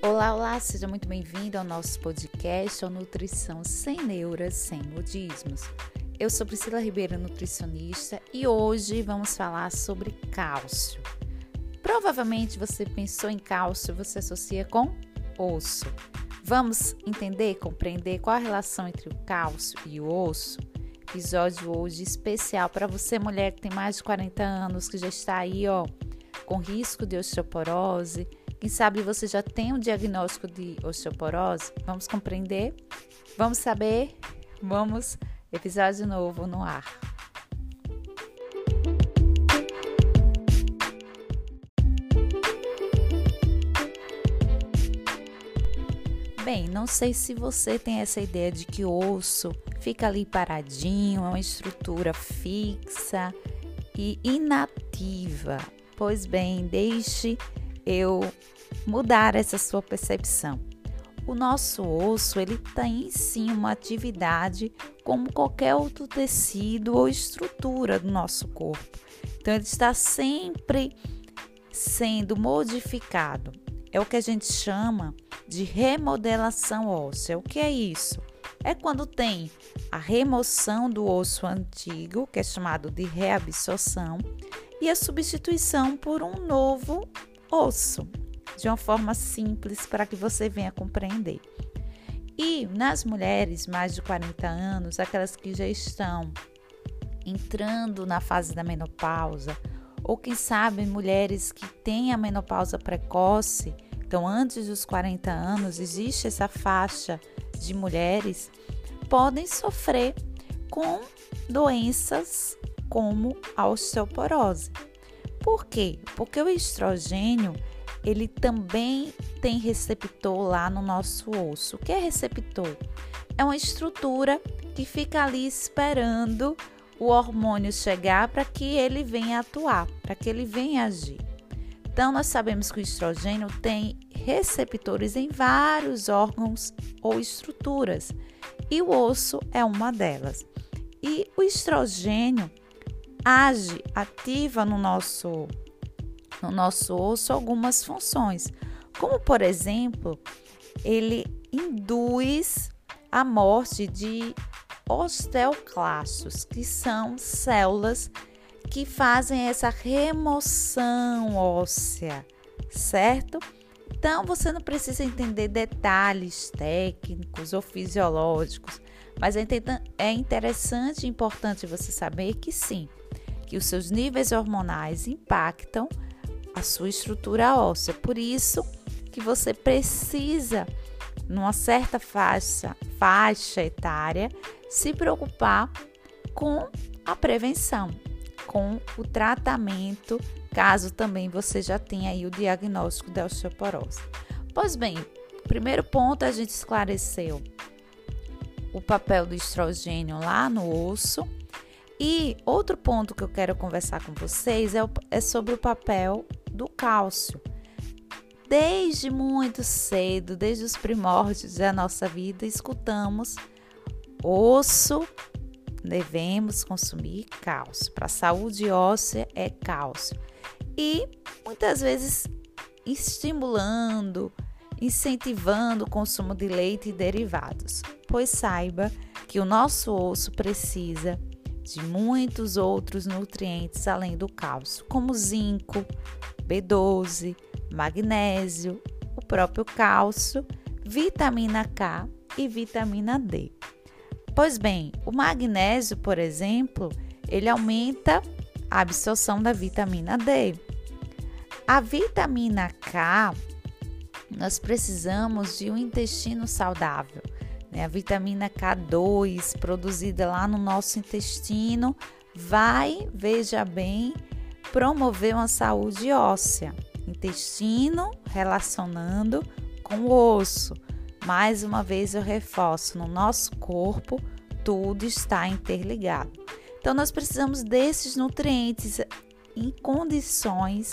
Olá, olá, seja muito bem-vindo ao nosso podcast ao Nutrição Sem Neuras, Sem Modismos. Eu sou Priscila Ribeiro, nutricionista, e hoje vamos falar sobre cálcio. Provavelmente você pensou em cálcio, você associa com osso. Vamos entender, compreender qual a relação entre o cálcio e o osso? Episódio hoje especial para você, mulher que tem mais de 40 anos, que já está aí, ó, com risco de osteoporose quem sabe você já tem um diagnóstico de osteoporose? Vamos compreender? Vamos saber? Vamos, episódio novo no ar. Bem, não sei se você tem essa ideia de que o osso fica ali paradinho, é uma estrutura fixa e inativa. Pois bem, deixe eu mudar essa sua percepção. O nosso osso, ele tem sim uma atividade como qualquer outro tecido ou estrutura do nosso corpo. Então ele está sempre sendo modificado. É o que a gente chama de remodelação óssea. O que é isso? É quando tem a remoção do osso antigo, que é chamado de reabsorção, e a substituição por um novo osso, de uma forma simples para que você venha compreender. E nas mulheres mais de 40 anos, aquelas que já estão entrando na fase da menopausa, ou quem sabe mulheres que têm a menopausa precoce, então antes dos 40 anos, existe essa faixa de mulheres, podem sofrer com doenças como a osteoporose. Por quê? Porque o estrogênio, ele também tem receptor lá no nosso osso. O que é receptor? É uma estrutura que fica ali esperando o hormônio chegar para que ele venha atuar, para que ele venha agir. Então, nós sabemos que o estrogênio tem receptores em vários órgãos ou estruturas, e o osso é uma delas. E o estrogênio age, ativa no nosso, no nosso osso algumas funções, como por exemplo, ele induz a morte de osteoclastos, que são células que fazem essa remoção óssea, certo? Então você não precisa entender detalhes técnicos ou fisiológicos, mas é, é interessante e importante você saber que sim, que os seus níveis hormonais impactam a sua estrutura óssea. Por isso que você precisa, numa certa faixa, faixa etária, se preocupar com a prevenção, com o tratamento, caso também você já tenha aí o diagnóstico da osteoporose. Pois bem, primeiro ponto a gente esclareceu o papel do estrogênio lá no osso e outro ponto que eu quero conversar com vocês é, é sobre o papel do cálcio. Desde muito cedo, desde os primórdios da nossa vida, escutamos osso, devemos consumir cálcio. Para a saúde óssea é cálcio. E muitas vezes estimulando, incentivando o consumo de leite e derivados. Pois saiba que o nosso osso precisa de muitos outros nutrientes além do cálcio, como zinco, B12, magnésio, o próprio cálcio, vitamina K e vitamina D. Pois bem, o magnésio, por exemplo, ele aumenta a absorção da vitamina D. A vitamina K, nós precisamos de um intestino saudável né? A vitamina K2 produzida lá no nosso intestino vai, veja bem, promover uma saúde óssea. Intestino relacionando com o osso. Mais uma vez eu reforço, no nosso corpo tudo está interligado. Então nós precisamos desses nutrientes em condições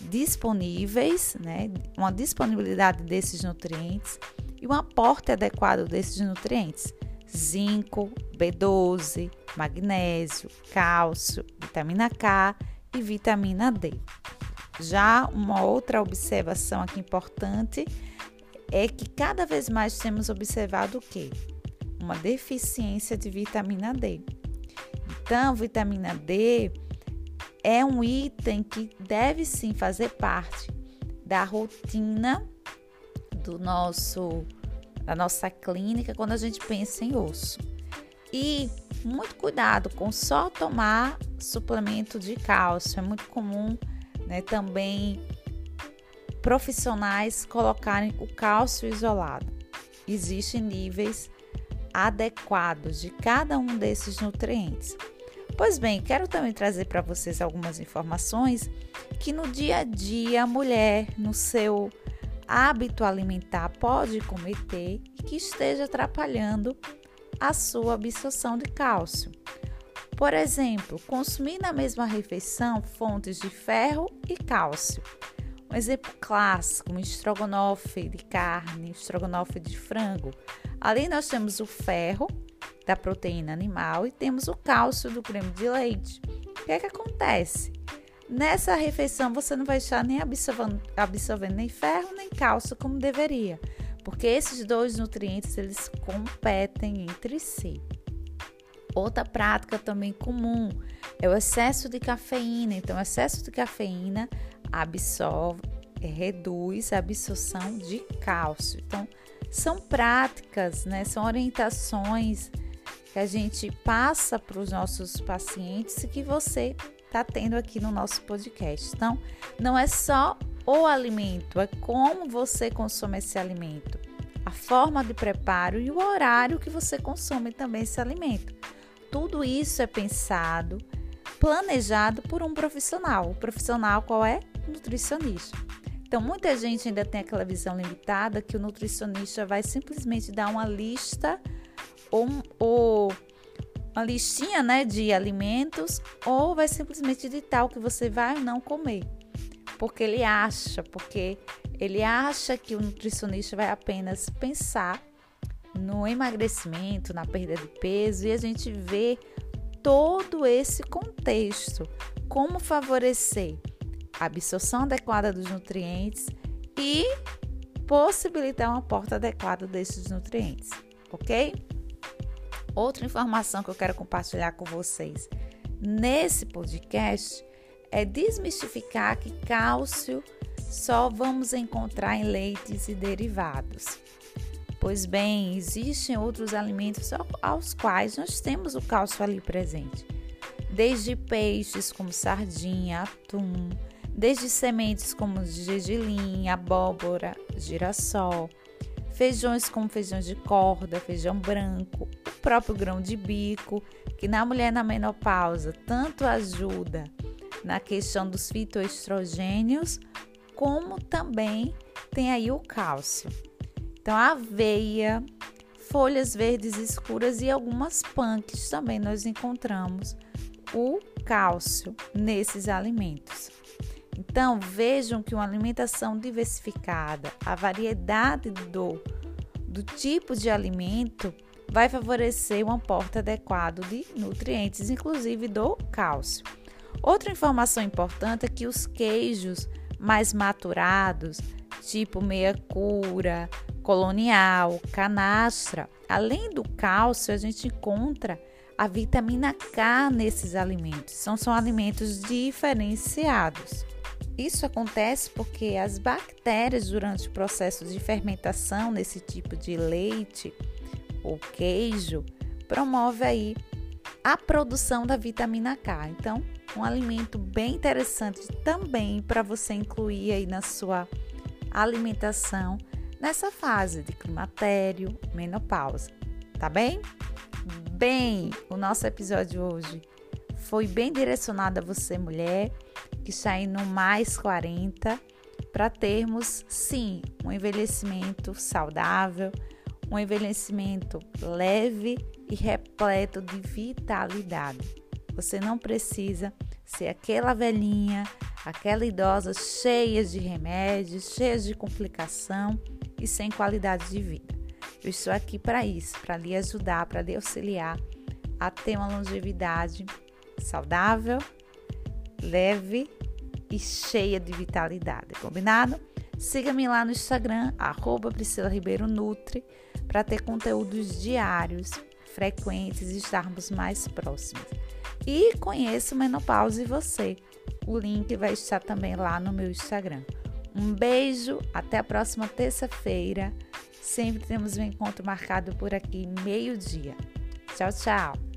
disponíveis, né? Uma disponibilidade desses nutrientes e um aporte adequado desses nutrientes: zinco, B12, magnésio, cálcio, vitamina K e vitamina D. Já uma outra observação aqui importante é que cada vez mais temos observado o quê? Uma deficiência de vitamina D. Então, vitamina D é um item que deve sim fazer parte da rotina do nosso da nossa clínica quando a gente pensa em osso. E muito cuidado com só tomar suplemento de cálcio. É muito comum né, também profissionais colocarem o cálcio isolado. Existem níveis adequados de cada um desses nutrientes. Pois bem, quero também trazer para vocês algumas informações que no dia a dia a mulher, no seu hábito alimentar, pode cometer e que esteja atrapalhando a sua absorção de cálcio. Por exemplo, consumir na mesma refeição fontes de ferro e cálcio. Um exemplo clássico, um estrogonofe de carne, um estrogonofe de frango. Ali nós temos o ferro da proteína animal e temos o cálcio do creme de leite. O que é que acontece? Nessa refeição você não vai estar nem absorvendo, absorvendo nem ferro nem cálcio como deveria, porque esses dois nutrientes eles competem entre si. Outra prática também comum é o excesso de cafeína. Então, excesso de cafeína absorve, reduz a absorção de cálcio. Então, são práticas, né? São orientações que a gente passa para os nossos pacientes e que você está tendo aqui no nosso podcast. Então, não é só o alimento, é como você consome esse alimento, a forma de preparo e o horário que você consome também esse alimento. Tudo isso é pensado, planejado por um profissional. O profissional qual é? Nutricionista. Então, muita gente ainda tem aquela visão limitada que o nutricionista vai simplesmente dar uma lista ou, ou uma listinha né, de alimentos ou vai simplesmente ditar o que você vai ou não comer. Porque ele acha, porque ele acha que o nutricionista vai apenas pensar no emagrecimento, na perda de peso e a gente vê todo esse contexto, como favorecer a absorção adequada dos nutrientes e possibilitar uma porta adequada desses nutrientes, ok? Outra informação que eu quero compartilhar com vocês nesse podcast é desmistificar que cálcio só vamos encontrar em leites e derivados. Pois bem, existem outros alimentos aos quais nós temos o cálcio ali presente, desde peixes como sardinha, atum, desde sementes como gergelim, abóbora, girassol, feijões como feijão de corda, feijão branco, o próprio grão de bico, que na mulher na menopausa tanto ajuda na questão dos fitoestrogênios, como também tem aí o cálcio. Então, aveia, folhas verdes escuras e algumas punks também nós encontramos o cálcio nesses alimentos. Então, vejam que uma alimentação diversificada, a variedade do, do tipo de alimento vai favorecer um aporte adequado de nutrientes, inclusive do cálcio. Outra informação importante é que os queijos mais maturados, tipo meia cura, colonial, canastra. Além do cálcio, a gente encontra a vitamina K nesses alimentos. São, são alimentos diferenciados. Isso acontece porque as bactérias, durante o processo de fermentação nesse tipo de leite ou queijo, promove aí a produção da vitamina K. Então, um alimento bem interessante também para você incluir aí na sua alimentação nessa fase de climatério, menopausa, tá bem? Bem, o nosso episódio hoje foi bem direcionado a você, mulher, que está indo mais 40, para termos, sim, um envelhecimento saudável, um envelhecimento leve e repleto de vitalidade. Você não precisa ser aquela velhinha, aquela idosa cheia de remédios, cheia de complicação e sem qualidade de vida. Eu estou aqui para isso, para lhe ajudar, para lhe auxiliar a ter uma longevidade saudável, leve e cheia de vitalidade, combinado? Siga-me lá no Instagram, arroba Priscila Ribeiro Nutri, para ter conteúdos diários, frequentes e estarmos mais próximos. E conheça o Menopausa e você. O link vai estar também lá no meu Instagram. Um beijo, até a próxima terça-feira. Sempre temos um encontro marcado por aqui, meio-dia. Tchau, tchau!